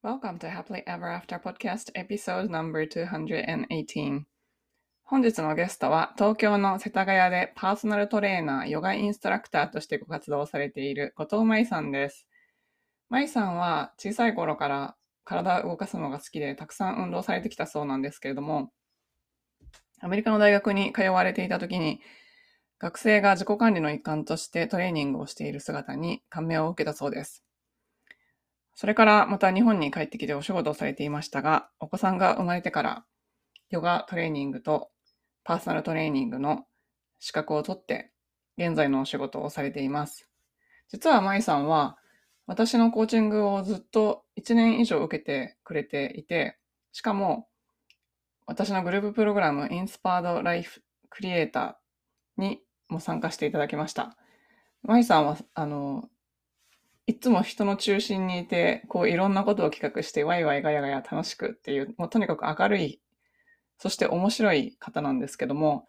Welcome to Happily Ever After Podcast Episode No.218 本日のゲストは東京の世田谷でパーソナルトレーナー、ヨガインストラクターとしてご活動されている後藤舞さんです。舞さんは小さい頃から体を動かすのが好きでたくさん運動されてきたそうなんですけれども、アメリカの大学に通われていた時に学生が自己管理の一環としてトレーニングをしている姿に感銘を受けたそうです。それからまた日本に帰ってきてお仕事をされていましたが、お子さんが生まれてからヨガトレーニングとパーソナルトレーニングの資格を取って現在のお仕事をされています。実は舞さんは私のコーチングをずっと1年以上受けてくれていて、しかも私のグループプログラム Inspired Life Creator にも参加していただきました。舞さんはあのいつも人の中心にいて、こういろんなことを企画して、ワイワイガヤガヤ楽しくっていう、もうとにかく明るい、そして面白い方なんですけども、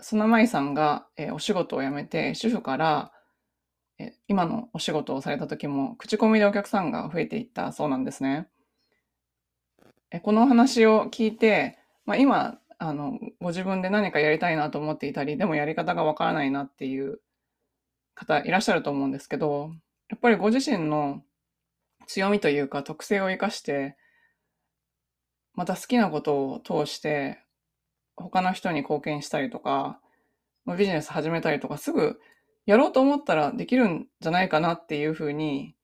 その舞さんが、えー、お仕事を辞めて、主婦から、えー、今のお仕事をされた時も、口コミでお客さんが増えていったそうなんですね。えー、このお話を聞いて、まあ、今、あの、ご自分で何かやりたいなと思っていたり、でもやり方がわからないなっていう方いらっしゃると思うんですけど、やっぱりご自身の強みというか特性を生かして、また好きなことを通して他の人に貢献したりとか、ビジネス始めたりとかすぐやろうと思ったらできるんじゃないかなっていうふうに、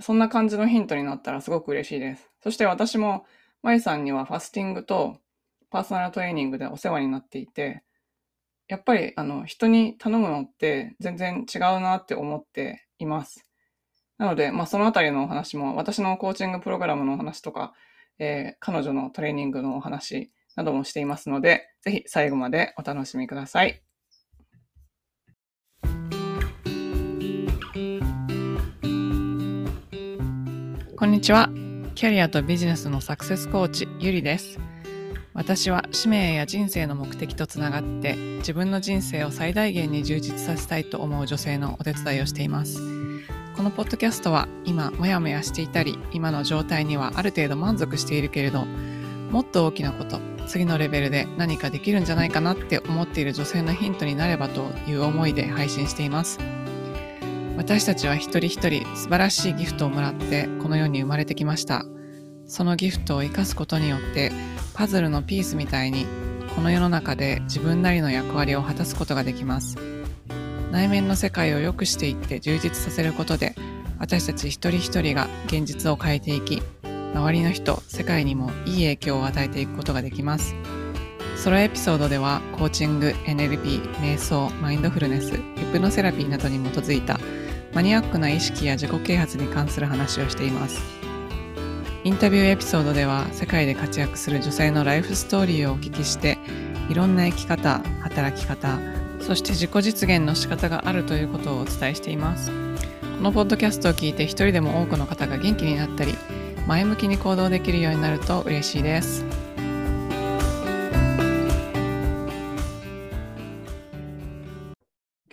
そんな感じのヒントになったらすごく嬉しいです。そして私も、マイさんにはファスティングとパーソナルトレーニングでお世話になっていて、やっぱりあの人に頼むのって全然違うなって思っています。なので、まあ、そのあたりのお話も私のコーチングプログラムのお話とか、えー、彼女のトレーニングのお話などもしていますので、ぜひ最後までお楽しみください。こんにちは。キャリアとビジネスのサクセスコーチ、ゆりです。私は使命や人生の目的とつながって自分の人生を最大限に充実させたいと思う女性のお手伝いをしています。このポッドキャストは今モヤモヤしていたり今の状態にはある程度満足しているけれどもっと大きなこと次のレベルで何かできるんじゃないかなって思っている女性のヒントになればという思いで配信しています。私たちは一人一人素晴らしいギフトをもらってこの世に生まれてきました。そのギフトを生かすことによってパズルのピースみたいにこの世の中で自分なりの役割を果たすことができます。内面の世界を良くしていって充実させることで私たち一人一人が現実を変えていき周りの人世界にもいい影響を与えていくことができます。ソロエピソードではコーチング NLP 瞑想マインドフルネスヒプノセラピーなどに基づいたマニアックな意識や自己啓発に関する話をしています。インタビューエピソードでは世界で活躍する女性のライフストーリーをお聞きしていろんな生き方、働き方、そして自己実現の仕方があるということをお伝えしています。このポッドキャストを聞いて一人でも多くの方が元気になったり前向きに行動できるようになると嬉しいです。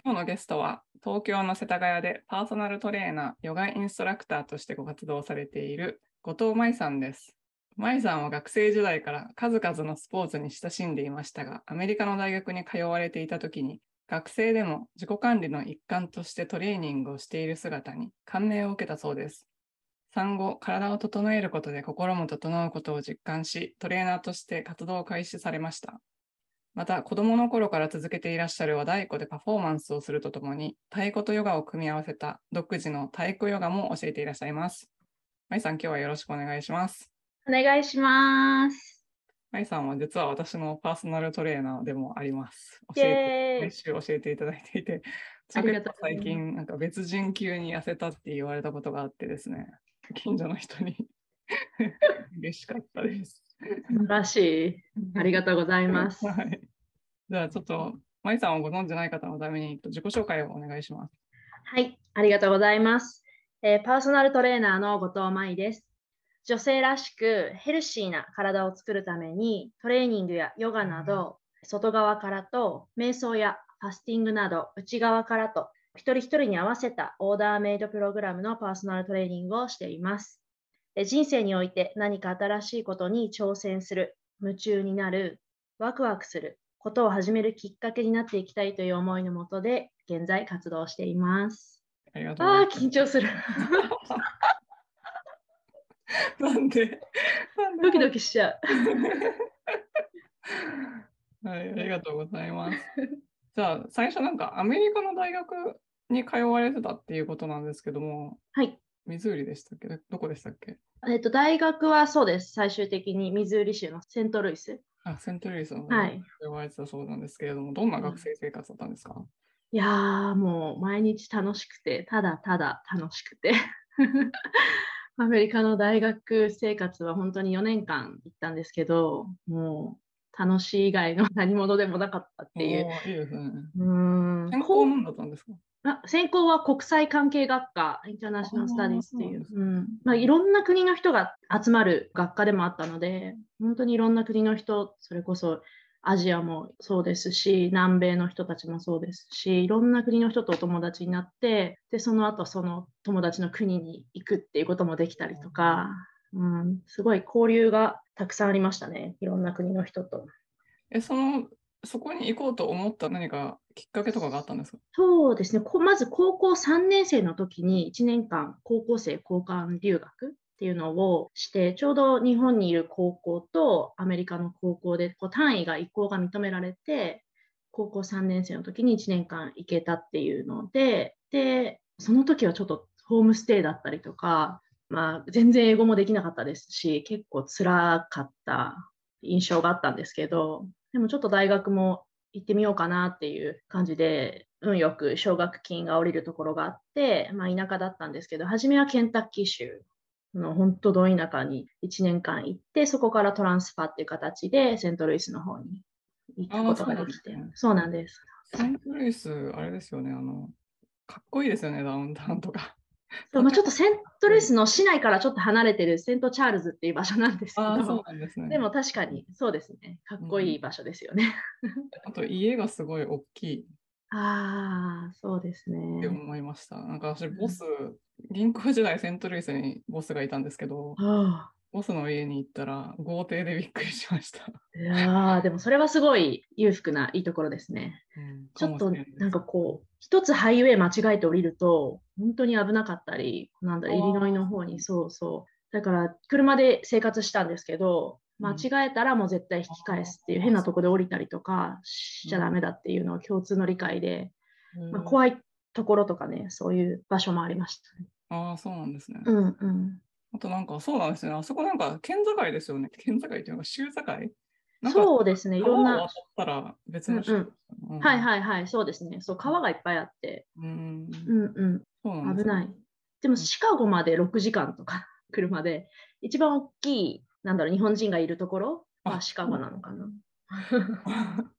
今日のゲストは東京の世田谷でパーソナルトレーナー、ヨガインストラクターとしてご活動されている後藤舞さんです。舞さんは学生時代から数々のスポーツに親しんでいましたが、アメリカの大学に通われていた時に、学生でも自己管理の一環としてトレーニングをしている姿に感銘を受けたそうです。産後、体を整えることで心も整うことを実感し、トレーナーとして活動を開始されました。また、子供の頃から続けていらっしゃる和太鼓でパフォーマンスをするとともに、太鼓とヨガを組み合わせた独自の太鼓ヨガも教えていらっしゃいます。まいさん、今日はよろしくお願いします。お願いします。まいさんは実は私のパーソナルトレーナーでもあります。教えて、練習教えていただいていて、最近、なんか別人級に痩せたって言われたことがあってですね、近所の人に 嬉しかったです。素晴らしい。ありがとうございます。はい。じゃあちょっと、まいさんをご存じない方のために自己紹介をお願いします。はい、ありがとうございます。えー、パーソナルトレーナーの後藤舞です。女性らしくヘルシーな体を作るためにトレーニングやヨガなど外側からと瞑想やファスティングなど内側からと一人一人に合わせたオーダーメイドプログラムのパーソナルトレーニングをしています。人生において何か新しいことに挑戦する、夢中になる、ワクワクすることを始めるきっかけになっていきたいという思いのもとで、現在活動しています。ありがとうござああ、います。緊張する。なんで？ドキドキしちゃう。はい、ありがとうございます。じゃあ、最初なんかアメリカの大学に通われてたっていうことなんですけども、はい。ミズーリでしたっけ？どこでしたっけ？えっと、大学はそうです。最終的にミズーリ州のセントルイス。あ、セントルイスの方はいに通われてたそうなんですけれども、どんな学生生活だったんですか、いやー、もう毎日楽しくて、ただただ楽しくて。アメリカの大学生活は本当に4年間行ったんですけど、もう楽しい以外の何者でもなかったっていう。おーいいですね。うーん専攻何だったんですか？あ専攻は国際関係学科、インターナショナル・スタディーズっていうあーそううんまあ、いろんな国の人が集まる学科でもあったので、本当にいろんな国の人、それこそアジアもそうですし、南米の人たちもそうですし、いろんな国の人とお友達になって、で、その後その友達の国に行くっていうこともできたりとか、うん、すごい交流がたくさんありましたね、いろんな国の人と。え、その、そこに行こうと思った何かきっかけとかがあったんですか？そうですね。こまず高校3年生の時に1年間高校生交換留学っていうのをして、ちょうど日本にいる高校とアメリカの高校でこう単位が移行が認められて、高校3年生の時に1年間行けたっていうので、で、その時はちょっとホームステイだったりとか、まあ全然英語もできなかったですし、結構辛かった印象があったんですけど、でもちょっと大学も行ってみようかなっていう感じで、運よく奨学金が下りるところがあって、まあ、田舎だったんですけど、初めはケンタッキー州の本当ど田舎に1年間行って、そこからトランスファーっていう形でセントルイスの方に行くことができてそうなんです。セントルイス、あれですよね、あの、かっこいいですよね、ダウンタウンとか。そうまあ、ちょっとセントルイスの市内からちょっと離れてるセントチャールズっていう場所なんですけど、ですね。でも確かにそうですね、かっこいい場所ですよね。あと家がすごい大きいああ、そうですってね。思いました。なんか私、ボス、銀行時代セントルイスにボスがいたんですけど、あボスの家に行ったら豪邸でびっくりしました。あいやーでもそれはすごい裕福ないいところですね。うんちょっとなんかこう、一つハイウェイ間違えて降りると、本当に危なかったり、なんだ、あーイリノイの方に、そうそう。だから、車で生活したんですけど、うん間違えたらもう絶対引き返すっていう、変なとこで降りたりとかしちゃダメだっていうのは共通の理解で、まあ、怖いところとかね、そういう場所もありましたね。ああ、そうなんですね。うんうん。あとなんかそうなんですよね。あそこなんか県境ですよね。県境っていうのが州境？そうですね、いろんな川を渡。ったら別の州、うんうんはいはいはい、そうですね。そう、川がいっぱいあって、うん。うんうん。危ない。でもシカゴまで6時間とか車で、一番大きい、なんだろう、日本人がいるところ？はあシカゴなのかな？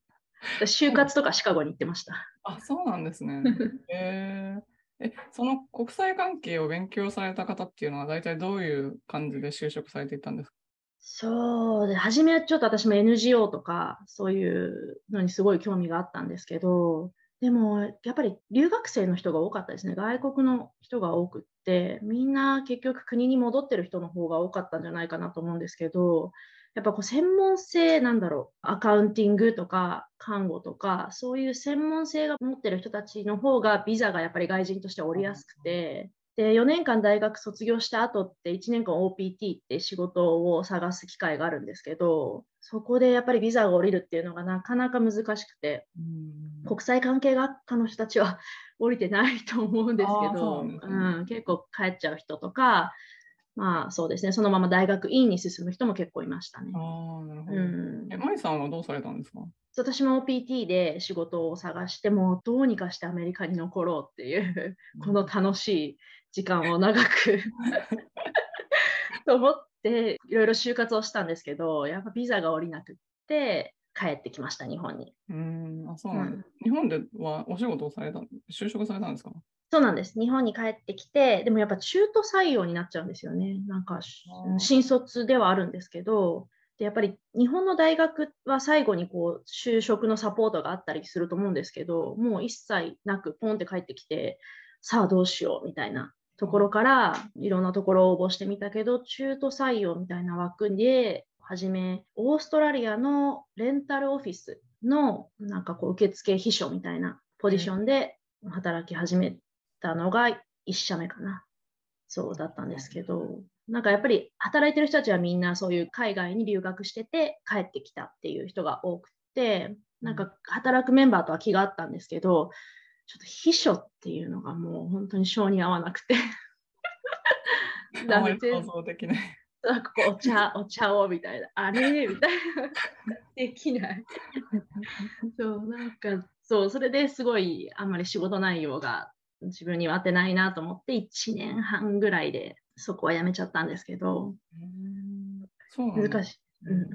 私就活とかシカゴに行ってました。あ、そうなんですね。へーえ、その国際関係を勉強された方っていうのは大体どういう感じで就職されていったんですか？そうで、初めはちょっと私も NGO とかそういうのにすごい興味があったんですけど、でもやっぱり留学生の人が多かったですね。外国の人が多くって、みんな結局国に戻ってる人の方が多かったんじゃないかなと思うんですけど、やっぱこう専門性なんだろう、アカウンティングとか看護とか、そういう専門性が持ってる人たちの方がビザがやっぱり外人としておりやすくて、で、4年間大学卒業した後って1年間 OPT って仕事を探す機会があるんですけど、そこでやっぱりビザが降りるっていうのがなかなか難しくて、国際関係学科の人たちは 降りてないと思うんですけど、ね。うん、結構帰っちゃう人とか、まあそうですね、そのまま大学院に進む人も結構いましたね。ああ、なるほど。うん。え、、マリさんはどうされたんですか？私も OPT で仕事を探してもどうにかしてアメリカに残ろうっていうこの楽しい時間を長く。と思っていろいろ就活をしたんですけどやっぱビザが下りなくって帰ってきました日本に。うん、あ、そうなんです。日本ではお仕事をされた、就職されたんですか？そうなんです。日本に帰ってきてでもやっぱ中途採用になっちゃうんですよね。なんか新卒ではあるんですけどでやっぱり日本の大学は最後にこう就職のサポートがあったりすると思うんですけどもう一切なくポンって帰ってきてさあどうしようみたいなところからいろんなところを応募してみたけど、中途採用みたいな枠で、はじめ、オーストラリアのレンタルオフィスのなんかこう受付秘書みたいなポジションで働き始めたのが1社目かな。そうだったんですけど、なんかやっぱり働いてる人たちはみんなそういう海外に留学してて帰ってきたっていう人が多くて、なんか働くメンバーとは気があったんですけど、ちょっと秘書っていうのがもう本当に性に合わなくて。あまり想像できない。なんかこうお茶、お茶をみたいな、あれみたいな、できない。そう、なんか、そう、それですごいあんまり仕事内容が自分には合ってないなと思って、1年半ぐらいでそこはやめちゃったんですけど、そう難しい。うん、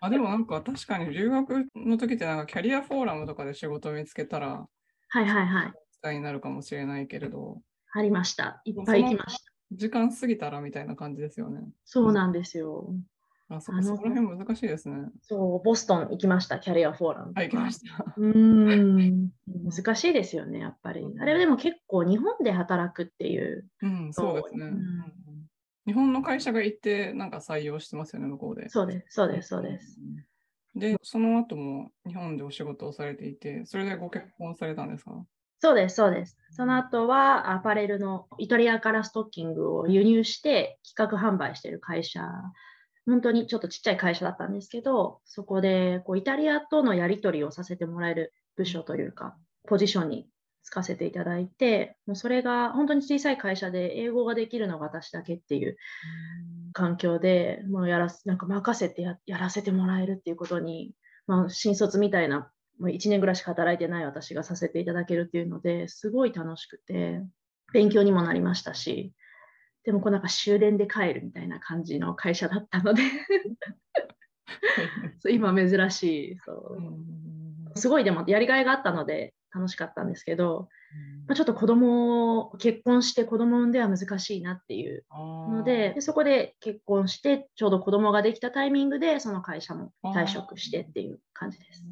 あでもなんか確かに留学の時ってなんかキャリアフォーラムとかで仕事を見つけたらはいはいはい。使いになるかもしれないけれど、ありました。いっぱい行きました。時間過ぎたらみたいな感じですよね。そうなんですよ。あそこそこら辺難しいですね。そう、ボストン行きました、キャリアフォーラム行きました。うーん、難しいですよね、やっぱり。あれはでも結構日本で働くっていう。うん、そうですね。うんうん日本の会社が行ってなんか採用してますよね、向こうで。そうです、そうです、そうです。で、その後も日本でお仕事をされていて、それでご結婚されたんですか？そうです、そうです。その後はアパレルのイタリアからストッキングを輸入して企画販売している会社、本当にちょっとちっちゃい会社だったんですけど、そこでこうイタリアとのやり取りをさせてもらえる部署というか、ポジションにつかせていただいて、もうそれが本当に小さい会社で英語ができるのが私だけっていう環境でもうやらすなんか任せてややらせてもらえるっていうことに、まあ、新卒みたいなもう1年ぐらいしか働いてない私がさせていただけるっていうのですごい楽しくて勉強にもなりましたしでもこうなんか終電で帰るみたいな感じの会社だったので 今珍しいそう。うん。すごいでもやりがいがあったので楽しかったんですけど、まあ、ちょっと子供を結婚して子供産んでは難しいなっていうのででそこで結婚してちょうど子供ができたタイミングでその会社も退職してっていう感じです。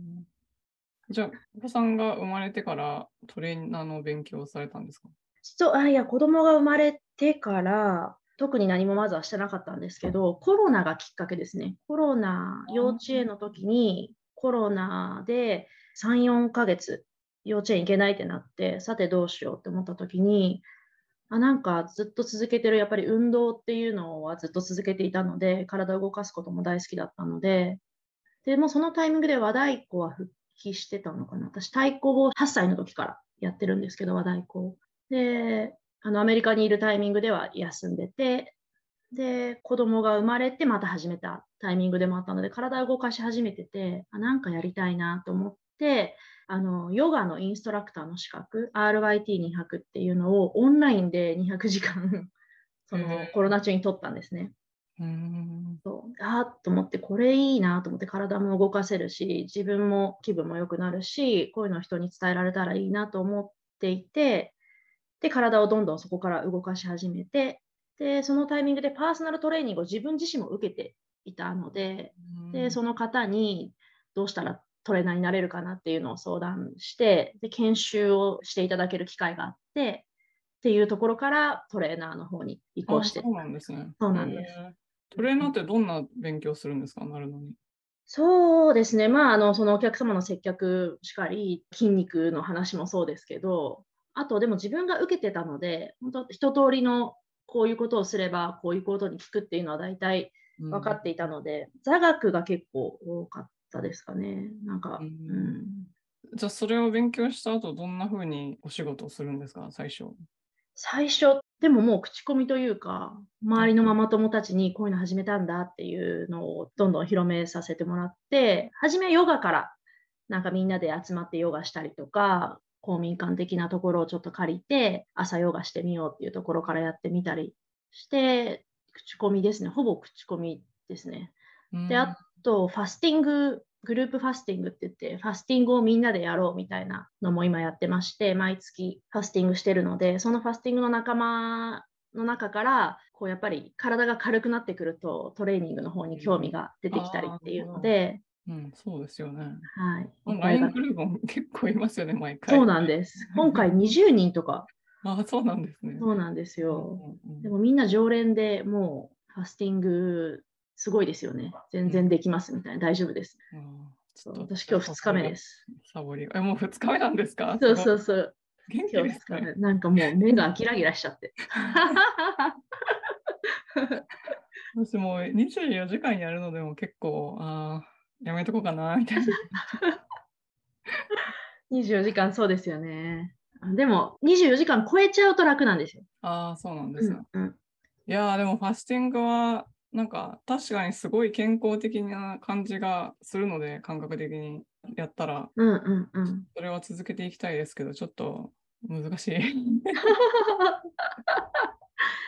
じゃあ、お子さんが生まれてからトレーナーの勉強をされたんですか？そうあいや子供が生まれてから特に何もまずはしてなかったんですけどコロナがきっかけですね。コロナ幼稚園の時にコロナで34ヶ月幼稚園行けないってなってさてどうしようって思った時にあなんかずっと続けてるやっぱり運動っていうのはずっと続けていたので体を動かすことも大好きだったのででもそのタイミングで和太鼓は復帰してたのかな。私太鼓を8歳の時からやってるんですけど和太鼓であのアメリカにいるタイミングでは休んでてで子供が生まれてまた始めたタイミングでもあったので体を動かし始めててあなんかやりたいなと思ってあのヨガのインストラクターの資格 RYT200 っていうのをオンラインで200時間 そのコロナ中に取ったんですね。うん。そう。あーっと思ってこれいいなと思って体も動かせるし自分も気分も良くなるしこういうのを人に伝えられたらいいなと思っていてで体をどんどんそこから動かし始めてでそのタイミングでパーソナルトレーニングを自分自身も受けていたのででその方にどうしたらトレーナーになれるかなっていうのを相談してで研修をしていただける機会があってっていうところからトレーナーの方に移行してあそうなんですね。そうなんです。トレーナーってどんな勉強するんですか？なるのに。そうですね、まあ、あのそのお客様の接客しかり、筋肉の話もそうですけど、あとでも自分が受けてたので、本当、一通りのこういうことをすれば、こういうことに聞くっていうのは大体うん分かっていたので、座学が結構多かったですかね。なんか、ううんん、じゃあ、それを勉強した後、どんな風にお仕事をするんですか？最初。最初、でももう口コミというか、周りのママ友たちにこういうの始めたんだっていうのをどんどん広めさせてもらって、初めはヨガからなんかみんなで集まってヨガしたりとか、公民館的なところをちょっと借りて、朝ヨガしてみようっていうところからやってみたりして、口コミですね。ほぼ口コミですね。で、あと、ファスティング、グループファスティングって言って、ファスティングをみんなでやろうみたいなのも今やってまして、毎月ファスティングしてるので、そのファスティングの仲間の中から、こうやっぱり体が軽くなってくると、トレーニングの方に興味が出てきたりっていうので、うん、そうですよね。はい。ライングループも結構いますよね、毎回。そうなんです。今回20人とか あ、そうなんですね。そうなんですよ。うんうんうんでもみんな常連でもうファスティングすごいですよね。全然できますみたいな、大丈夫です。そう私今日2日目です。サボり。え、もう2日目なんですか？そうそうすそう。元気今日2ですね。日目。なんかもう目がギラギラしちゃって。私もう24時間やるのでも結構、ああ、やめとこうかな、みたいな。24時間そうですよね。あでも24時間超えちゃうと楽なんですよ。ああ、そうなんでうすよ。んうん、いやー、でもファスティングは、なんか確かにすごい健康的な感じがするので、感覚的にやったら、うんうんうん。それは続けていきたいですけど、ちょっと難しい。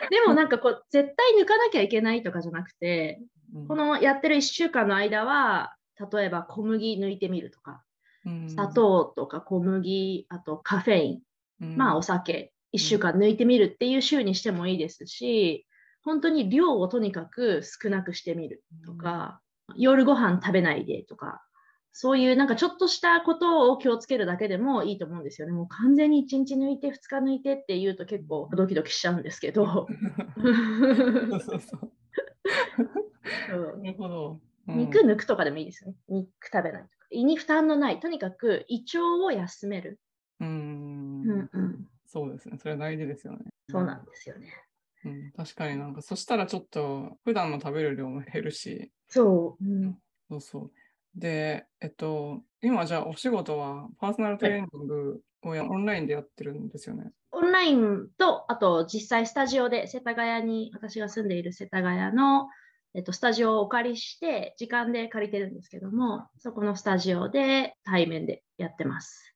でもなんかこう絶対抜かなきゃいけないとかじゃなくて、うんこのやってる1週間の間は、例えば小麦抜いてみるとか、うん砂糖とか小麦、あとカフェイン、うんまあお酒、1週間抜いてみるっていう週にしてもいいですし、本当に量をとにかく少なくしてみるとか、夜ご飯食べないでとか、そういうなんかちょっとしたことを気をつけるだけでもいいと思うんですよね。もう完全に1日抜いて2日抜いてって言うと結構ドキドキしちゃうんですけど。そうそうそう。そうなるほど。うん肉抜くとかでもいいですよね。肉食べないとか。胃に負担のない、とにかく胃腸を休める。うんうんうん、そうですね。それは大事ですよね。そうなんですよね。うん、確かになんか、そしたらちょっと普段の食べる量も減るし、そう。うんそうそう。で、えっと、今じゃあお仕事はパーソナルトレーニングをやオンラインでやってるんですよね。オンラインと、あと実際スタジオで世田谷に、私が住んでいる世田谷の、えっと、スタジオをお借りして、時間で借りてるんですけども、そこのスタジオで対面でやってます。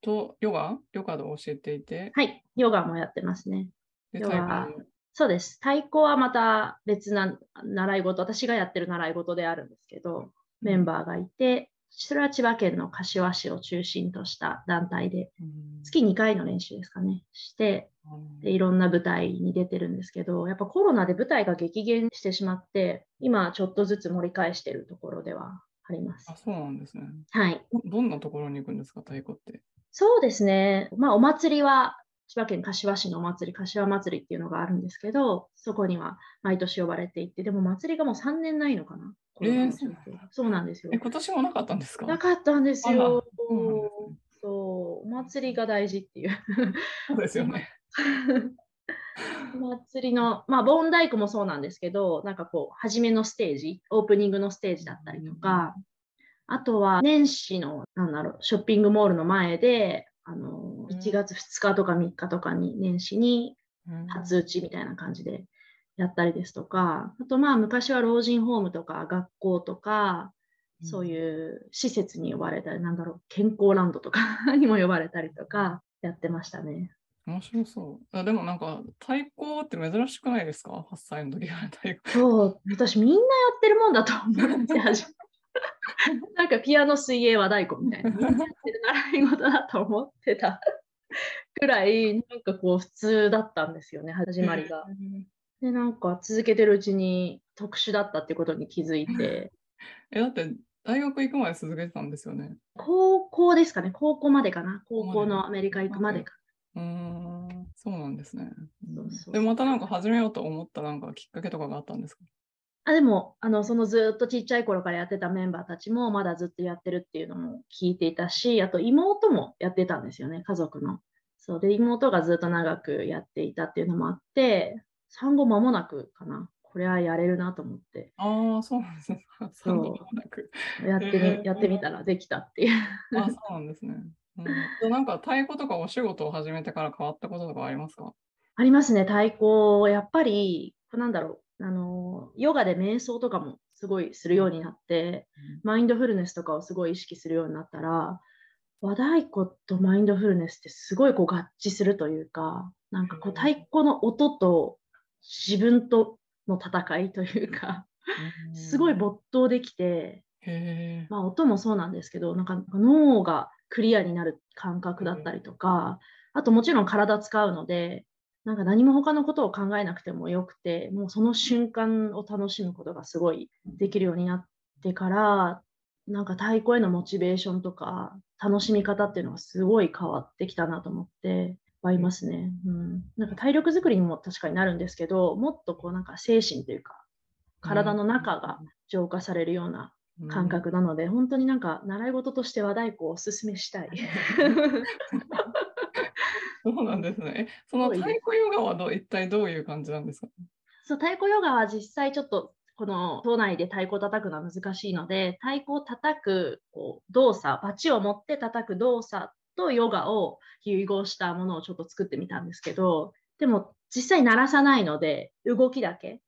と、ヨガ？ヨガで教えていて、はい、ヨガもやってますね。で、ヨガそうです。太鼓はまた別な習い事、私がやってる習い事であるんですけど、メンバーがいて、それは千葉県の柏市を中心とした団体で、うん月2回の練習ですかね、して、うんでいろんな舞台に出てるんですけど、やっぱコロナで舞台が激減してしまって、今ちょっとずつ盛り返してるところではありますあ、。そうなんですね。はい。どどんなところに行くんですか、太鼓って？そうですね。まあお祭りは、千葉県柏市のお祭り、柏祭りっていうのがあるんですけど、そこには毎年呼ばれていて、でも祭りがもう3年ないのかな。えーそうなんですよえ、。今年もなかったんですか？なかったんですよ。そうお祭りが大事っていう。そうですよね。お祭りの、まあ、盆太鼓もそうなんですけど、なんかこう、初めのステージ、オープニングのステージだったりとか、あとは年始の、なんだろう、ショッピングモールの前で、あの、うん1月2日とか3日とかに年始にうん初打ちみたいな感じでやったりですとか、あとまあ昔は老人ホームとか学校とか、そういう施設に呼ばれたり、なんだろう、健康ランドとかにも呼ばれたりとかやってましたね。面白そう。あでもなんか、太鼓って珍しくないですか ?8 歳の時から太鼓。そう、私みんなやってるもんだと思って始め なんかピアノ、水泳、和太鼓みたいな、習い事だと思ってた くらい、なんかこう普通だったんですよね、始まりが。で、なんか続けてるうちに特殊だったってことに気づいて、え、だって大学行くまで続けてたんですよね？高校ですかね、高校までかな、高校のアメリカ行くまでか。うーん、そうなんですね。そうそうで、またなんか始めようと思ったなんかきっかけとかがあったんですか？あでもあの、そのずっとちっちゃい頃からやってたメンバーたちもまだずっとやってるっていうのも聞いていたし、あと妹もやってたんですよね、家族の。そうで、妹がずっと長くやっていたっていうのもあって、産後間もなくかな、これはやれるなと思って、ああ、そうなんですね。そうそんなく。やってみ,、へーやってみたらできたっていう。あそうなんですね。うん、でなんか太鼓とかお仕事を始めてから変わったこととかありますか？ありますね、太鼓。やっぱり、なんだろう、あの、ヨガで瞑想とかもすごいするようになって、マインドフルネスとかをすごい意識するようになったら、和太鼓とマインドフルネスってすごいこう合致するというか、なんかこううん太鼓の音と自分との戦いというか、すごい没頭できて。まあ音もそうなんですけど、なんか脳がクリアになる感覚だったりとか、あともちろん体使うので、なんか何も他のことを考えなくてもよくて、もうその瞬間を楽しむことがすごいできるようになってから、なんか太鼓へのモチベーションとか楽しみ方っていうのがすごい変わってきたなと思って、ぱいいますね。うん、なんか体力づくりにも確かになるんですけど、もっとこうなんか精神というか、体の中が浄化されるような感覚なので、うん、本当になんか習い事として和太鼓をおすすめしたい。そうなんですね。その太鼓ヨガはど一体どういう感じなんですか？そう太鼓ヨガは実際ちょっとこの都内で太鼓を叩くのは難しいので、太鼓を叩くこう動作、バチを持って叩く動作とヨガを融合したものをちょっと作ってみたんですけど、でも実際鳴らさないので、動きだけ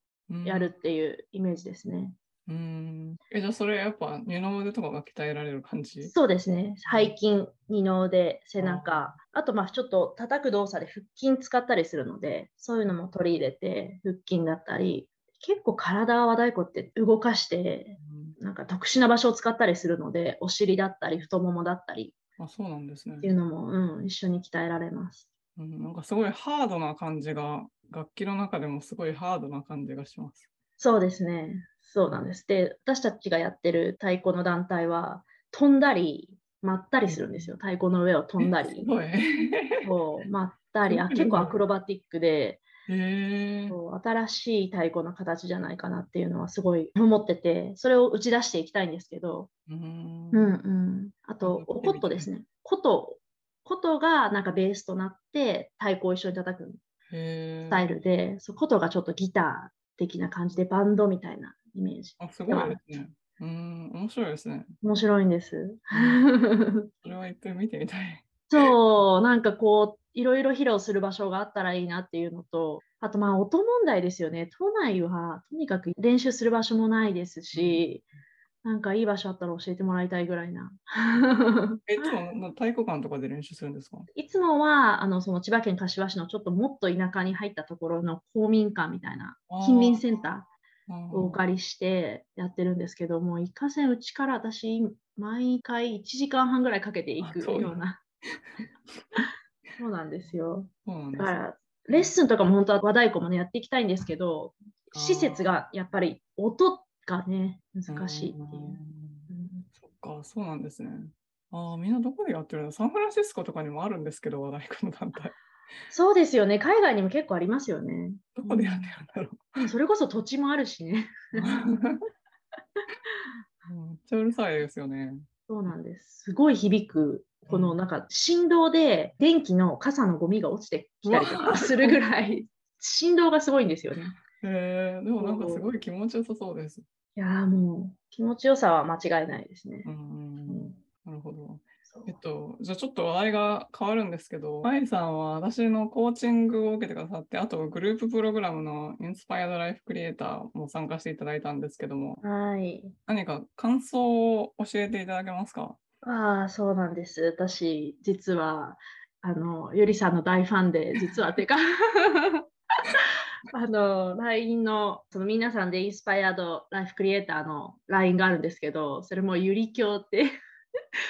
やるっていうイメージですね。うん。え、じゃあそれやっぱ二の腕とかが鍛えられる感じ？そうですね。背筋、二の腕、背中。あとまあちょっと叩く動作で腹筋使ったりするので、そういうのも取り入れて、腹筋だったり、結構体は和太鼓って動かして、なんか特殊な場所を使ったりするので、お尻だったり、太ももだったり。あ、そうなんですね。っていうのも、うん、一緒に鍛えられます。うん、なんかすごいハードな感じが、楽器の中でもすごいハードな感じがします。そうですね。そうなんです。で、私たちがやってる太鼓の団体は、飛んだり、舞ったりするんですよ。太鼓の上を飛んだり。そう、舞ったり、あ結構アクロバティックで、そう新しい太鼓の形じゃないかなっていうのはすごい 思ってて、それを打ち出していきたいんですけど、うんうん、あと、おことですね。こと、ことがなんかベースとなって太鼓を一緒に叩くスタイルで、そことがちょっとギター的な感じでバンドみたいなイメージ。あ、すごいですね。うん、面白いですね。面白いんです。それは一回見てみたい。そう、なんかこう、いろいろ披露する場所があったらいいなっていうのと、あとまあ音問題ですよね。都内はとにかく練習する場所もないですし、なんかいい場所あったら教えてもらいたいぐらいな。えいつも太鼓館とかで練習するんですか？いつもはあのその千葉県柏市のちょっともっと田舎に入ったところの公民館みたいな近隣センターをお借りしてやってるんですけども、いかせんうちから私毎回1時間半ぐらいかけていくような。そうなんですよ。だからレッスンとかも本当は和太鼓もねやっていきたいんですけど、施設がやっぱり音がね、難しいっていう。そっか、そうなんですね。ああ、みんなどこでやってるの？サンフランシスコとかにもあるんですけど、和太鼓の団体。そうですよね。海外にも結構ありますよね。どこでやってるんだろう。うん、それこそ土地もあるしね。めっちゃうるさいですよね。そうなんです。すごい響く、このなんか振動で電気の傘のゴミが落ちてきたりとかするぐらい、振動がすごいんですよね。へえでもなんかすごい気持ちよさそうです。いやもう気持ちよさは間違いないですね。うん、なるほど。えっと、じゃあちょっと話題が変わるんですけど、マイさんは私のコーチングを受けてくださって、あとグループプログラムのインスパイアドライフクリエイターも参加していただいたんですけども、はい、何か感想を教えていただけますか？ああ、そうなんです。私、実は、あの、ゆりさんの大ファンで、実は、て かあの、LINE の、その皆さんでインスパイアドライフクリエイターの LINE があるんですけど、それもゆり教って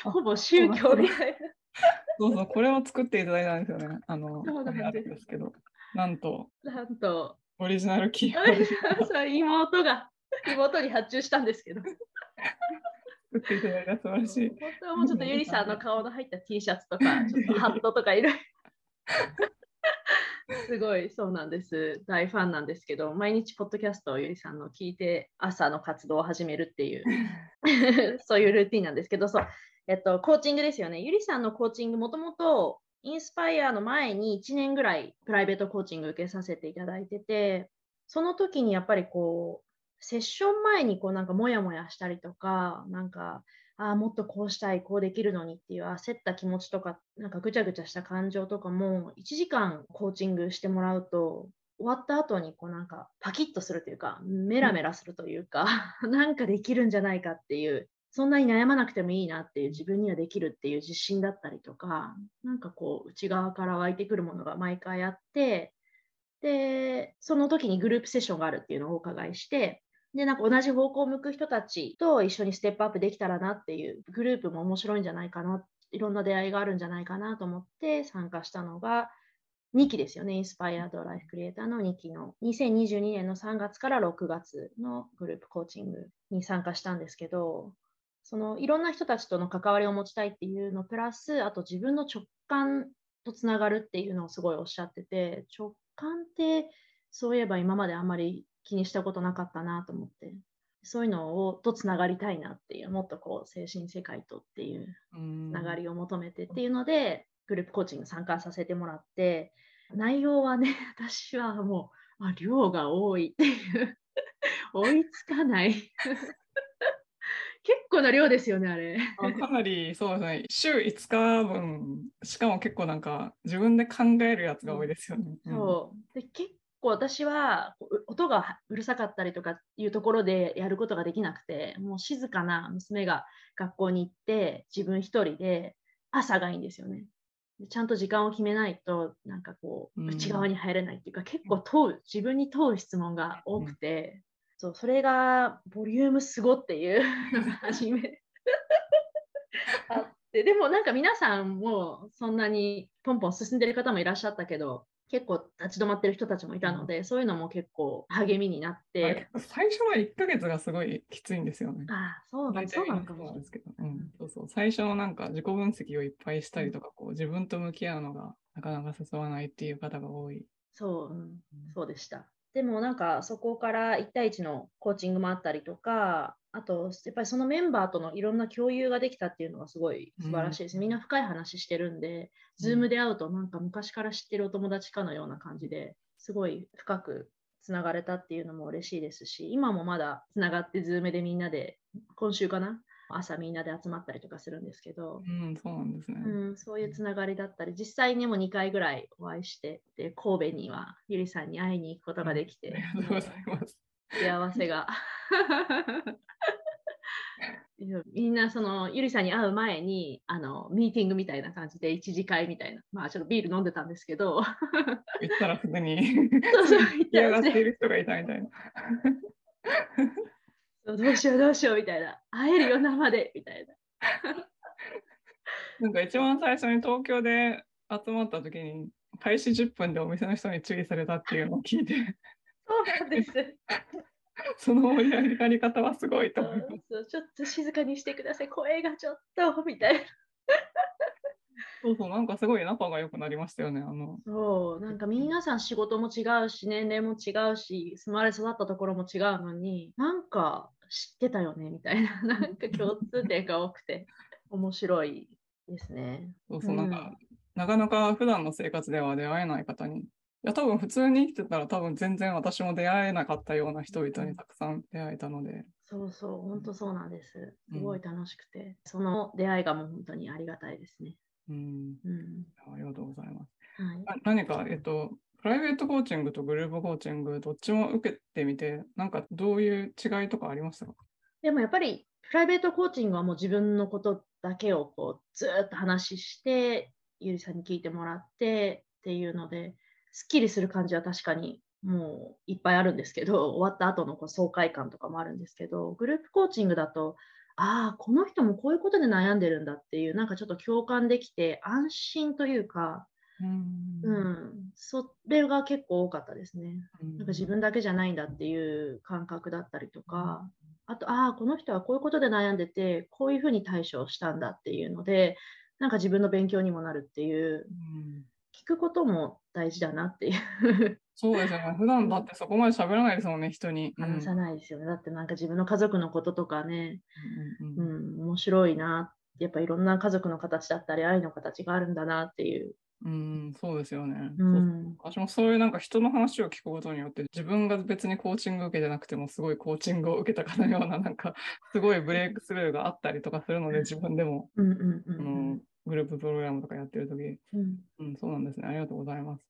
ほぼ宗教みたいな。そうそう、これを作っていただいたんですよね。あの、そうなんですけど、なんと、なんと、オリジナルキー 妹が、妹に発注したんですけど。作っていただいた素晴らしい。本当はもうちょっとゆりさんの顔の入った T シャツとか、ちょっとハットとかいろいろ。すごいそうなんです。大ファンなんですけど、毎日ポッドキャストをゆりさんの聞いて朝の活動を始めるっていう そういうルーティンなんですけど、そう、えっと、コーチングですよね。ゆりさんのコーチング、もともとインスパイアの前に1年ぐらいプライベートコーチング受けさせていただいてて、その時にやっぱりこう、セッション前にこうなんかモヤモヤしたりとか、なんかああ、もっとこうしたい、こうできるのにっていう焦った気持ちとか、なんかぐちゃぐちゃした感情とかも、1時間コーチングしてもらうと、終わった後にこうなんかパキッとするというか、メラメラするというか、なんかできるんじゃないかっていう、そんなに悩まなくてもいいなっていう自分にはできるっていう自信だったりとか、なんかこう内側から湧いてくるものが毎回あって、で、その時にグループセッションがあるっていうのをお伺いして、で、なんか同じ方向を向く人たちと一緒にステップアップできたらなっていうグループも面白いんじゃないかな、いろんな出会いがあるんじゃないかなと思って参加したのが2期ですよね。インスパイアドライフクリエイターの2期の2022年の3月から6月のグループコーチングに参加したんですけど、そのいろんな人たちとの関わりを持ちたいっていうのプラス、あと自分の直感とつながるっていうのをすごいおっしゃってて、直感ってそういえば今まであんまり気にしたことなかったなと思って、そういうのをとつながりたいなっていう、もっとこう精神世界とっていうつながりを求めてっていうので、グループコーチング参加させてもらって、内容はね、私はもう、あ量が多いっていう。追いつかない。結構な量ですよね、あれ。あかなりそうですね、週5日分、しかも結構なんか自分で考えるやつが多いですよね。うん、そう。で結構私は音がうるさかったりとかいうところでやることができなくて、もう静かな娘が学校に行って、自分一人で朝がいいんですよね。ちゃんと時間を決めないと、なんかこう、内側に入れないっていうか、結構問う、自分に問う質問が多くて、そうそれがボリュームすごっていうのが 初め あってでもなんか皆さんもそんなにポンポン進んでる方もいらっしゃったけど結構立ち止まってる人たちもいたので、うん、そういうのも結構励みになって。最初の1ヶ月がすごいきついんですよね。あそうなんそうなのかもですけど、うん、そうそう最初のなんか自己分析をいっぱいしたりとか、こう自分と向き合うのがなかなか進まないっていう方が多い。そう、うん、そうでした。でもなんかそこから1対1のコーチングもあったりとか、あとやっぱりそのメンバーとのいろんな共有ができたっていうのがすごい素晴らしいです。うん、みんな深い話してるんで、ズームで会うとなんか昔から知ってるお友達かのような感じですごい深くつながれたっていうのも嬉しいですし、今もまだつながってズームでみんなで今週かな？朝みんなで集まったりとかするんですけど、うん、そうなんですね、うん、そういうつながりだったり、実際にも2回ぐらいお会いして、で神戸にはゆりさんに会いに行くことができて、ありがとうございます。幸せが。みんなそのゆりさんに会う前にあのミーティングみたいな感じで一次会みたいなまあちょっとビール飲んでたんですけど行ったらすぐにそうそう行ったら、ね、っている人がいたみたいなどうしようどうしようみたいな。会えるよ生でみたいな。なんか一番最初に東京で集まった時に開始10分でお店の人に注意されたっていうのを聞いてそうなんです。その盛り上がり方はすごいと思います。ちょっと静かにしてください。声がちょっとみたいな。そうそう、なんかすごい仲が良くなりましたよね。あのそう、なんか皆さん仕事も違うし、年齢も違うし、住まれ育ったところも違うのに、なんか知ってたよねみたいな、なんか共通点が多くて、面白いですね。そうそう、なんか、なかなか普段の生活では出会えない方に、いや、多分普通に生きてたら多分全然私も出会えなかったような人々にたくさん出会えたので。そうそう、本当そうなんです。すごい楽しくて、うん、その出会いがもう本当にありがたいですね。うん、うん、ありがとうございます。はい、何か、えっと、プライベートコーチングとグループコーチング、どっちも受けてみて、なんかどういう違いとかありましたか？でもやっぱり、プライベートコーチングはもう自分のことだけをこうずっと話して、ゆりさんに聞いてもらってっていうので、すっきりする感じは確かにもういっぱいあるんですけど、終わった後のこう爽快感とかもあるんですけど、グループコーチングだと、ああ、この人もこういうことで悩んでるんだっていう、なんかちょっと共感できて、安心というか、うん、うん、それが結構多かったですね。なんか自分だけじゃないんだっていう感覚だったりとか、あと、ああ、この人はこういうことで悩んでて、こういうふうに対処したんだっていうので、なんか自分の勉強にもなるっていう、うん、聞くことも大事だなっていう。そうですよね。普段だってそこまで喋らないですもんね、人に。話さないですよね。だってなんか自分の家族のこととかね、うん、うん、面白いな。やっぱいろんな家族の形だったり、愛の形があるんだなっていう。うん、そうですよね、うん、私もそういうなんか人の話を聞くことによって自分が別にコーチング受けてなくてもすごいコーチングを受けたかのようななんかすごいブレイクスルーがあったりとかするので自分でも、うんうん。うん、グループプログラムとかやってる時、うん、うん、そうなんですね。ありがとうございます。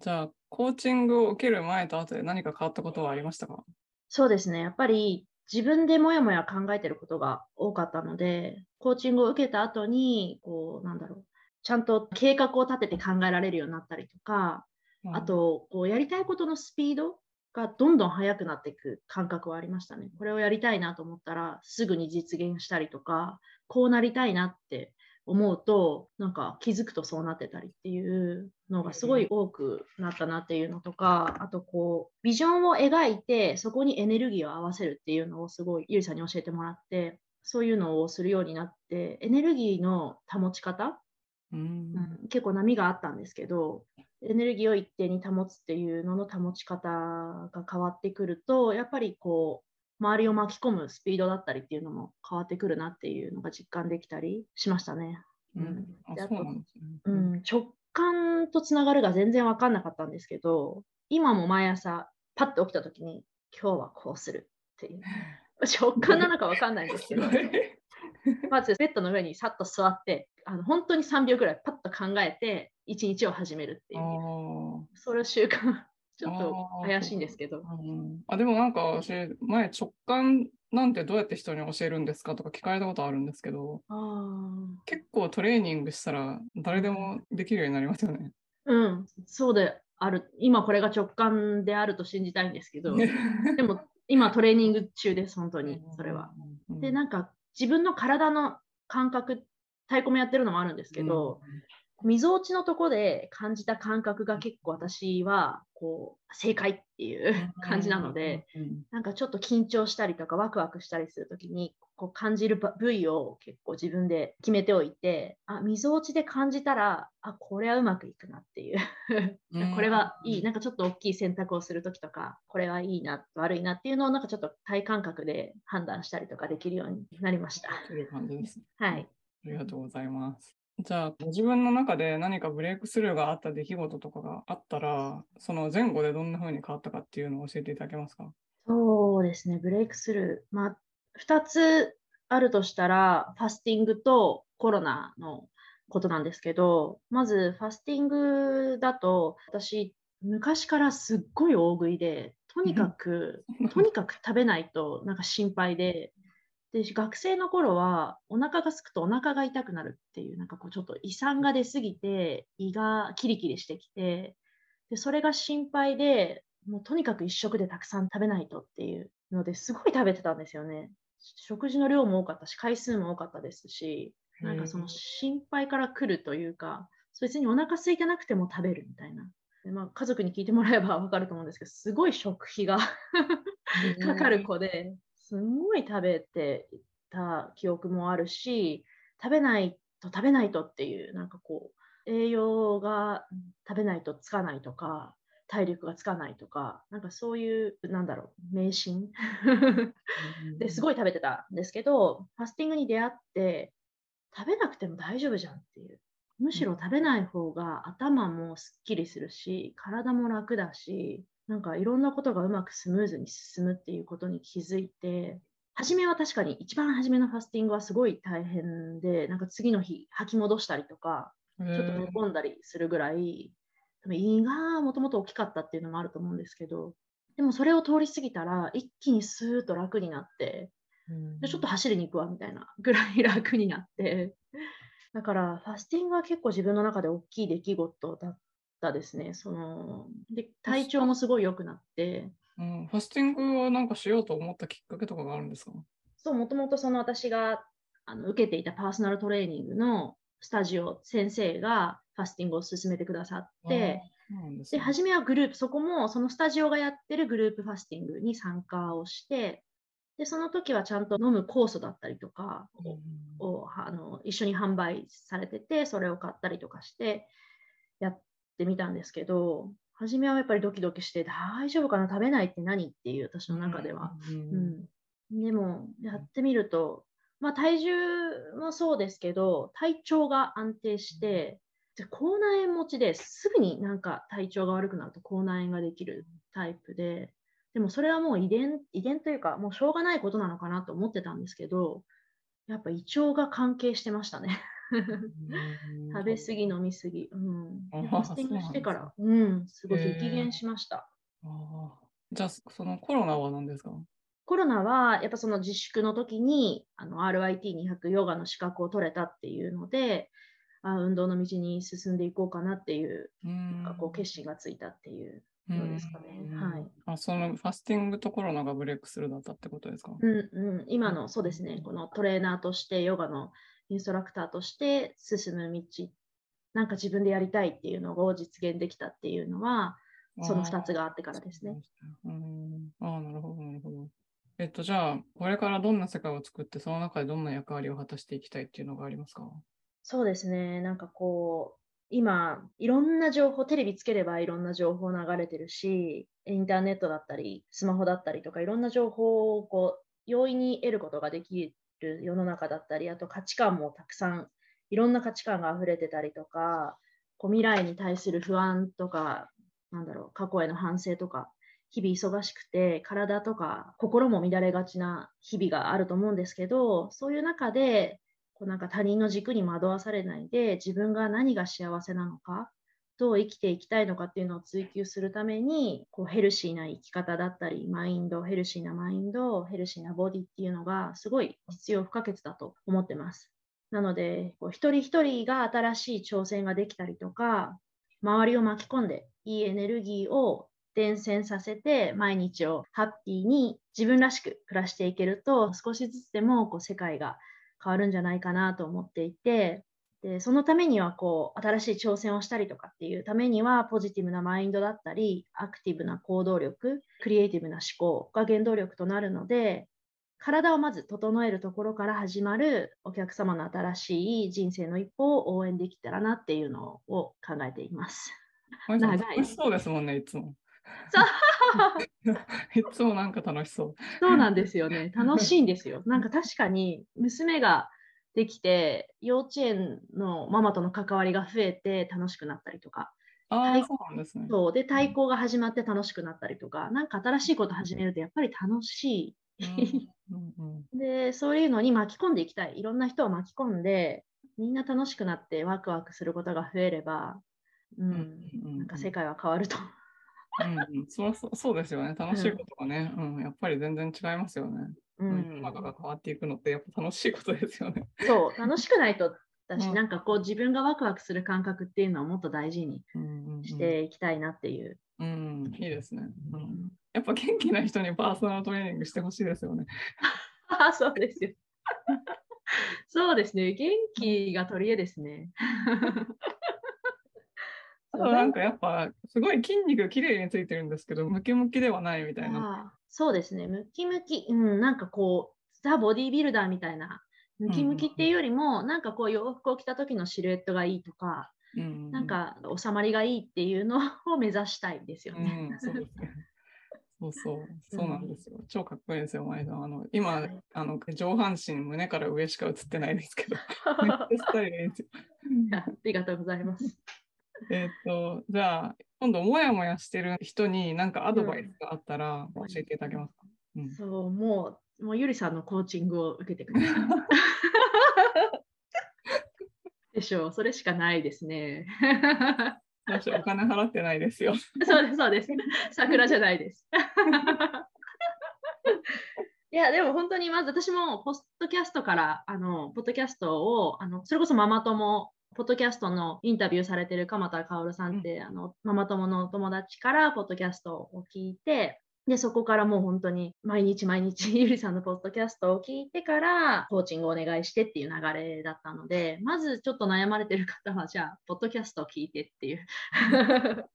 じゃあ、コーチングを受ける前と後で何か変わったことはありましたか？そうですね。やっぱり自分でもやもや考えてることが多かったので、コーチングを受けた後に、こう、なんだろう、ちゃんと計画を立てて考えられるようになったりとか、うん、あと、こう、やりたいことのスピードがどんどん速くなっていく感覚はありましたね。これをやりたいなと思ったら、すぐに実現したりとか、こうなりたいなって思うとなんか気づくとそうなってたりっていうのがすごい多くなったなっていうのとかあとこうビジョンを描いてそこにエネルギーを合わせるっていうのをすごいゆりさんに教えてもらってそういうのをするようになってエネルギーの保ち方？うん。うん結構波があったんですけど、エネルギーを一定に保つっていうのの保ち方が変わってくると、やっぱりこう、周りを巻き込むスピードだったりっていうのも変わってくるなっていうのが実感できたりしましたね。直感とつながるが全然分かんなかったんですけど、今も毎朝パッと起きた時に、今日はこうするっていう。直感なのか分かんないんですけど、まずベッドの上にさっと座って、あの本当に3秒くらいパッと考えて、一日を始めるっていう。あそれを習慣、ちょっあとー怪しいんですけど。ーうんあでもなんか私、前直感なんてどうやって人に教えるんですかとか聞かれたことあるんですけど、あ結構トレーニングしたら誰でもできるようになりますよね。ーうん、そうである。今これが直感であると信じたいんですけど、でも今トレーニング中です、本当に、それは。。うんで、なんか自分の体の感覚、太鼓もやってるのもあるんですけど、みぞおちのとこで感じた感覚が結構私はこう正解っていう感じなので、、うんなんかちょっと緊張したりとかワクワクしたりするときにこう感じるば部位を結構自分で決めておいて、あ、みぞおちで感じたら、あ、これはうまくいくなっていう。うん これはいい、なんかちょっと大きい選択をするときとか、これはいいな、悪いなっていうのをなんかちょっと体感覚で判断したりとかできるようになりました。という感じです。はい。ありがとうございます。じゃあ、ご自分の中で何かブレイクスルーがあった出来事とかがあったら、その前後でどんな風に変わったかっていうのを教えていただけますか？そうですね、ブレイクスルー。まあ、2つあるとしたら、ファスティングとコロナのことなんですけど、まずファスティングだと、私、昔からすっごい大食いで、とにかく、とにかく食べないとなんか心配で、で、学生の頃はお腹が空くとお腹が痛くなるっていう、なんかこうちょっと胃酸が出すぎて、胃がキリキリしてきて、で、それが心配で、もうとにかく一食でたくさん食べないとっていうのですごい食べてたんですよね。食事の量も多かったし、回数も多かったですし、なんかその心配から来るというか、別にお腹空いてなくても食べるみたいな。でまあ、家族に聞いてもらえば分かると思うんですけど、すごい食費が かかる子で、すんごい食べてた記憶もあるし、食べないと食べないとっていう、なんかこう、栄養が食べないとつかないとか、体力がつかないとか、なんかそういう、なんだろう、迷信？ですい。ごい食べてたんですけど、ファスティングに出会って、食べなくても大丈夫じゃんっていう。むしろ食べない方が頭もすっきりするし、体も楽だし、なんかいろんなことがうまくスムーズに進むっていうことに気づいて、初めは確かに一番初めのファスティングはすごい大変で、なんか次の日吐き戻したりとか、ちょっと寝込んだりするぐらい、多分胃がもともと大きかったっていうのもあると思うんですけど、でもそれを通り過ぎたら一気にスーッと楽になって、でちょっと走りに行くわみたいなぐらい楽になって、だからファスティングは結構自分の中で大きい出来事だったですね。そので体調もすごい良くなって、うん、ファスティングはなんかしようと思ったきっかけとかがあるんですか？そう、もともとその私があの受けていたパーソナルトレーニングのスタジオ先生がファスティングを勧めてくださって、でね。初めはグループ、そこもそのスタジオがやってるグループファスティングに参加をして、で、その時はちゃんと飲む酵素だったりとかうん。をあの一緒に販売されてて、それを買ったりとかしてやってみたんですけど、初めはやっぱりドキドキして、大丈夫かな食べないって何っていう私の中では。うんうん、でも、やってみると、まあ、体重もそうですけど、体調が安定して、で口内炎持ちですぐになんか体調が悪くなると口内炎ができるタイプで、でもそれはもう遺伝、遺伝というか、もうしょうがないことなのかなと思ってたんですけど、やっぱ胃腸が関係してましたね。うん。食べ過ぎ、飲み過ぎ。うん。ファスティングしてから、うん、すごい激減しました。あー。じゃあ、そのコロナは何ですか？コロナはやっぱその自粛の時にあの RIT200 ヨガの資格を取れたっていうので、あ運動の道に進んでいこうかなっていう、うん。なんかこう決心がついたっていうのですかね。うん。はい。あ、そのファスティングとコロナがブレイクスルーだったってことですか？うんうん、今のそうですね、このトレーナーとして、ヨガのインストラクターとして進む道、なんか自分でやりたいっていうのを実現できたっていうのは、その2つがあってからですね。うん。ああ、なるほど、なるほど。えっと、じゃあ、これからどんな世界を作って、その中でどんな役割を果たしていきたいっていうのがありますか？そうですね。なんかこう、今、いろんな情報、テレビつければいろんな情報流れてるし、インターネットだったり、スマホだったりとか、いろんな情報をこう容易に得ることができる世の中だったり、あと価値観もたくさん、いろんな価値観が溢れてたりとか、こう未来に対する不安とか、なんだろう、過去への反省とか、日々忙しくて、体とか心も乱れがちな日々があると思うんですけど、そういう中で、こうなんか他人の軸に惑わされないで、自分が何が幸せなのか、どう生きていきたいのかっていうのを追求するために、こうヘルシーな生き方だったり、マインド、ヘルシーなマインド、ヘルシーなボディっていうのがすごい必要不可欠だと思ってます。なので、こう一人一人が新しい挑戦ができたりとか、周りを巻き込んでいいエネルギーを伝染させて毎日をハッピーに自分らしく暮らしていけると少しずつでもこう世界が変わるんじゃないかなと思っていてでそのためにはこう新しい挑戦をしたりとかっていうためにはポジティブなマインドだったりアクティブな行動力クリエイティブな思考が原動力となるので体をまず整えるところから始まるお客様の新しい人生の一歩を応援できたらなっていうのを考えています。長い。楽しそうですもんね、いつも。いつもなんか楽しそう。そうなんですよね。楽しいんですよ。なんか確かに娘ができて、幼稚園のママとの関わりが増えて楽しくなったりとか。ああ、そうなんですね。そうで、対抗が始まって楽しくなったりとか、なんか新しいこと始めるとやっぱり楽しい。で、そういうのに巻き込んでいきたい。いろんな人を巻き込んで、みんな楽しくなってワクワクすることが増えれば、うん、なんか世界は変わると。うん、そうそうですよね。楽しいことがね、うん、やっぱり全然違いますよね。うん、世の中が変わっていくのってやっぱ楽しいことですよね。そう、楽しくないとだし、うん、なんかこう自分がワクワクする感覚っていうのをもっと大事にしていきたいなっていう。うん、うん、いいですね、うん。やっぱ元気な人にパーソナルトレーニングしてほしいですよね。あ そうですよ。そうですね。元気が取り柄ですね。あとなんかやっぱすごい筋肉きれいについてるんですけどムキムキではないみたいな。そうですねムキムキ、うん、なんかこうザ・ボディービルダーみたいなムキムキっていうよりも、うん、なんかこう洋服を着た時のシルエットがいいとか、うん、なんか収まりがいいっていうのを目指したいですよね。うん、そうですねそうそう、そうなんですよ。超かっこいいですよ、前田。あの今、はい、あの上半身、胸から上しか映ってないですけど、めっちゃスタイルいいですよ。ありがとうございます。えっと、じゃあ、今度、もやもやしてる人に何かアドバイスがあったら教えていただけますか、うん、そう、もう、もうゆりさんのコーチングを受けてください。でしょう、それしかないですね。お金払ってないですよ。そうです、そうです。桜じゃないです。いや、でも本当にまず私もポッドキャストから、あの、ポッドキャストを、あの、それこそママ友ポッドキャストのインタビューされてる鎌田薫さんって、うん、あのママ友のお友達からポッドキャストを聞いてでそこからもう本当に毎日毎日 ゆりさんのポッドキャストを聞いてからコーチングをお願いしてっていう流れだったのでまずちょっと悩まれてる方はじゃあポッドキャストを聞いてっていう。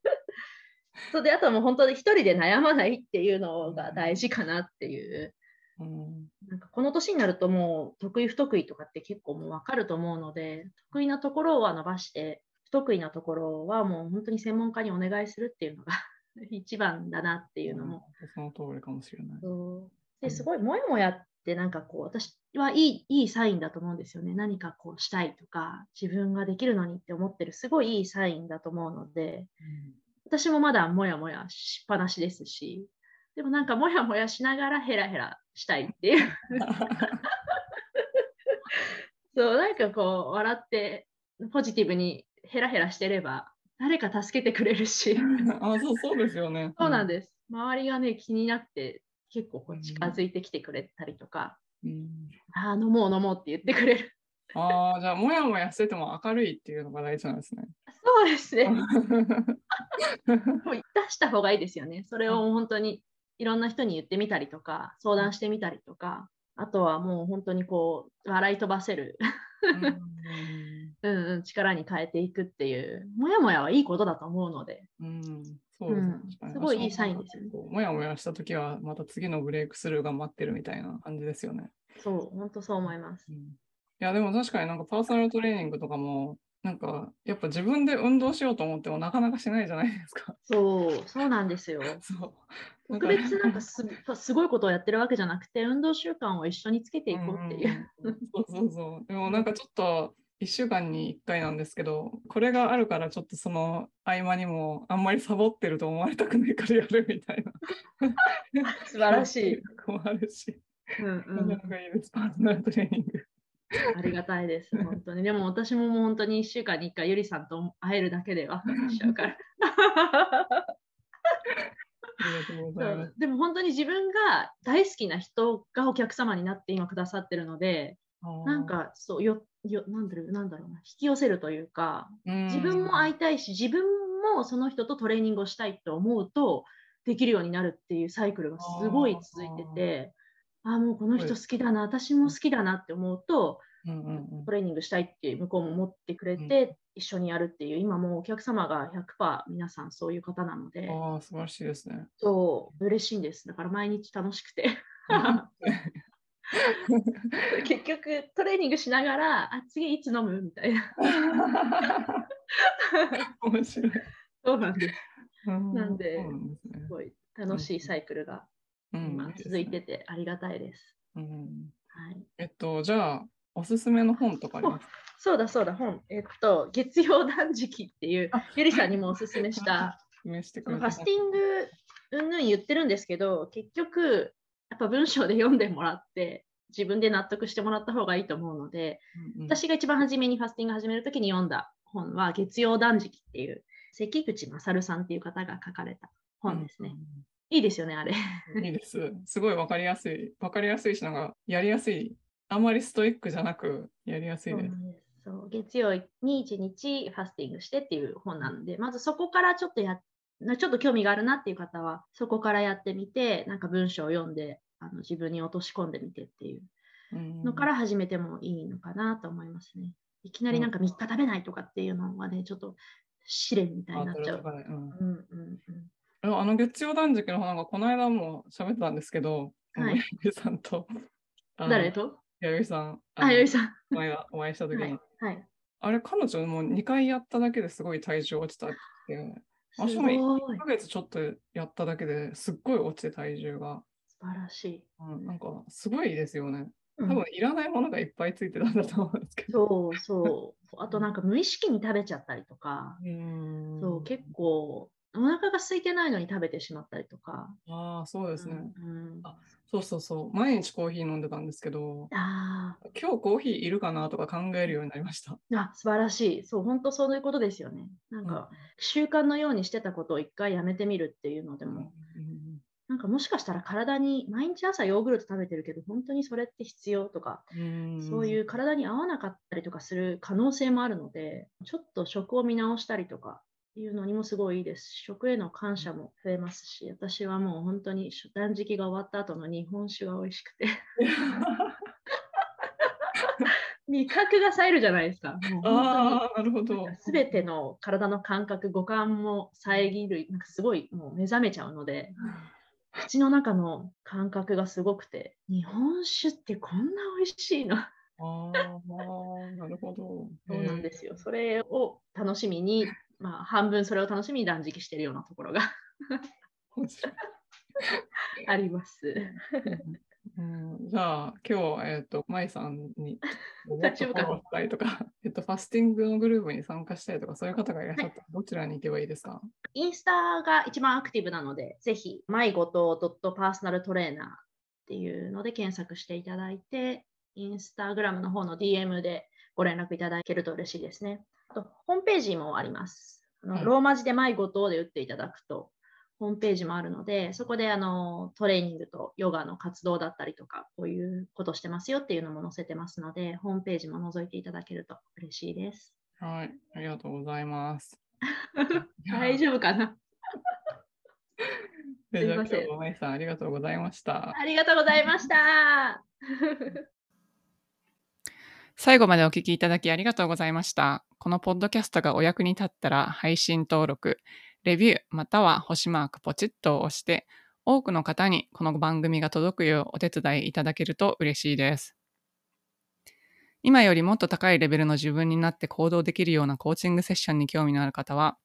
そうであとはもう本当に一人で悩まないっていうのが大事かなっていううん、なんかこの年になるともう得意不得意とかって結構もう分かると思うので得意なところは伸ばして不得意なところはもう本当に専門家にお願いするっていうのが 一番だなっていうのも。うん、その通りかもしれない。ですごいもやもやってなんかこう私はいいいいサインだと思うんですよね。何かこうしたいとか自分ができるのにって思ってるすごいいいサインだと思うので、うん、私もまだもやもやしっぱなしですしでもなんかもやもやしながらヘラヘラしたいっていう。そうなんかこう笑ってポジティブにヘラヘラしてれば誰か助けてくれるし。あそうそうですよね。そうなんです、周りがね気になって結構こう近づいてきてくれたりとか、うん、あ飲もう飲もうって言ってくれる。ああじゃあもやもやしてても明るいっていうのが大事なんですね。そうですね。もう出した方がいいですよね。それを本当にいろんな人に言ってみたりとか、相談してみたりとか、あとはもう本当にこう、笑い飛ばせる うんうん、力に変えていくっていう、もやもやはいいことだと思うので、うん、そうです、うん、すごいいいサインですよね。もやもやしたときは、また次のブレイクスルーが待ってるみたいな感じですよね。そう、本当そう思います。うんや、でも確かになんかパーソナルトレーニングとかも、なんかやっぱ自分で運動しようと思ってもなかなかしないじゃないですか。そう、そうなんですよ。そう。特別なんかすすごいことをやってるわけじゃなくて、運動習慣を一緒につけていこうっていう。うんそうそうそう。でもなんかちょっと1週間に1回なんですけど、これがあるからちょっとその合間にもあんまりサボってると思われたくないからやるみたいな。素晴らしい。もあるし。うんうんなかなかいいです、パーソナルトレーニング。ありがたいです、本当に。でも私ももう本当に1週間に1回ゆりさんと会えるだけでワクワクしちゃうから。でも本当に自分が大好きな人がお客様になって今くださってるので、なんかそうよよなんだろうなんだろうな。引き寄せるというか自分も会いたいし自分もその人とトレーニングをしたいと思うとできるようになるっていうサイクルがすごい続いててああもうこの人好きだな私も好きだなって思うとトレーニングしたいって向こうも思ってくれて一緒にやるっていう今もうお客様が100%皆さんそういう方なので。ああ、素晴らしいですね。そう嬉しいんです。だから毎日楽しくて。結局トレーニングしながらあ次いつ飲むみたいな。面白い。そうなんです。うんなんでね。すごい楽しいサイクルがうん今続いててありがたいです。うん。はい、えっと、じゃあ、おすすめの本とかあります？そうだそうだ本、えっと、月曜断食っていうあゆりさんにもおすすめしたファスティングうんぬん言ってるんですけど結局やっぱ文章で読んでもらって自分で納得してもらった方がいいと思うので、うんうん私が一番初めにファスティング始めるときに読んだ本は月曜断食っていう関口勝さんっていう方が書かれた本ですね。いいですよね、あれ。うんいいです。すごいわかりやすい。わかりやすいし、なんか、やりやすい。あんまりストイックじゃなく、やりやすいです。そう。月曜に1日ファスティングしてっていう本なので、まずそこからちょっとやちょっと興味があるなっていう方は、そこからやってみて、なんか文章を読んで、あの自分に落とし込んでみてっていううん。のから始めてもいいのかなと思いますね。いきなりなんか3日食べないとかっていうのはね、ちょっと試練みたいになっちゃう。あの月曜断食の話がこの間も喋ってたんですけど、はい。さんと、誰と？弥生さん、あ、のよいさん。この間お会いした時に、はい。はい、あれ、彼女も2回やっただけですごい体重落ちたって、す私もごい。1ヶ月ちょっとやっただけですっごい落ちて体重が、素晴らしい。うん、なんかすごいですよね。うん多分いらないものがいっぱいついてたんだと思うんですけど。そうそう。あとなんか無意識に食べちゃったりとか、うんそう結構お腹が空いてないのに食べてしまったりとか。ああ、そうですね。うんあそうそうそう。毎日コーヒー飲んでたんですけど、あ今日コーヒーいるかなとか考えるようになりました。ーあ、素晴らしい。そう、本当そういうことですよね。なんか、習慣のようにしてたことを一回やめてみるっていうのでうんも、なんかもしかしたら体に毎日朝ヨーグルト食べてるけど、本当にそれって必要とか、うんそういう体に合わなかったりとかする可能性もあるので、ちょっと食を見直したりとかいうのにもすごいいいですし。食への感謝も増えますし、私はもう本当に断食が終わった後の日本酒が美味しくて、味覚が冴えるじゃないですか。ああ、なるほど。すべての体の感覚、五感も遮る、なんかすごいもう目覚めちゃうので、口の中の感覚がすごくて、日本酒ってこんな美味しいの？ああ、なるほど。そうなんですよ。それを楽しみに、まあ、半分それを楽しみに断食しているようなところが あります。うん、じゃあ、今日、えっ、と、舞さんに、もっ 大丈夫かたいとか、えっと、ファスティングのグループに参加したいとか、そういう方がいらっしゃったら、どちらに行けばいいですか？インスタが一番アクティブなので、ぜひ、マイゴトドットパーソナルトレーナーっていうので検索していただいて、インスタグラムの方の DM でご連絡いただけると嬉しいですね。あと、ホームページもあります。あのはいローマ字でマイゴトで打っていただくと、ホームページもあるので、そこであのトレーニングとヨガの活動だったりとか、こういうことしてますよっていうのも載せてますので、ホームページも覗いていただけると嬉しいです。はい、ありがとうございます。大丈夫かな？すいません日も舞さん、ありがとうございました。ありがとうございました。最後までお聞きいただきありがとうございました。このポッドキャストがお役に立ったら配信登録、レビューまたは星マークポチッと押して多くの方にこの番組が届くようお手伝いいただけると嬉しいです。今よりもっと高いレベルの自分になって行動できるようなコーチングセッションに興味のある方は、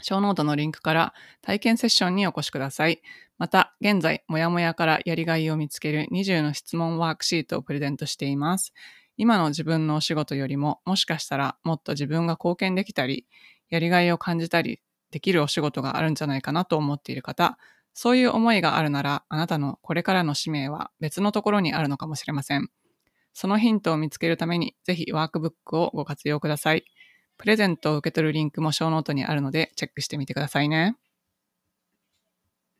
ショーノートのリンクから体験セッションにお越しください。また、現在、もやもやからやりがいを見つける20の質問ワークシートをプレゼントしています。今の自分のお仕事よりも、もしかしたらもっと自分が貢献できたり、やりがいを感じたりできるお仕事があるんじゃないかなと思っている方、そういう思いがあるなら、あなたのこれからの使命は別のところにあるのかもしれません。そのヒントを見つけるために、ぜひワークブックをご活用ください。プレゼントを受け取るリンクもショーノートにあるのでチェックしてみてくださいね。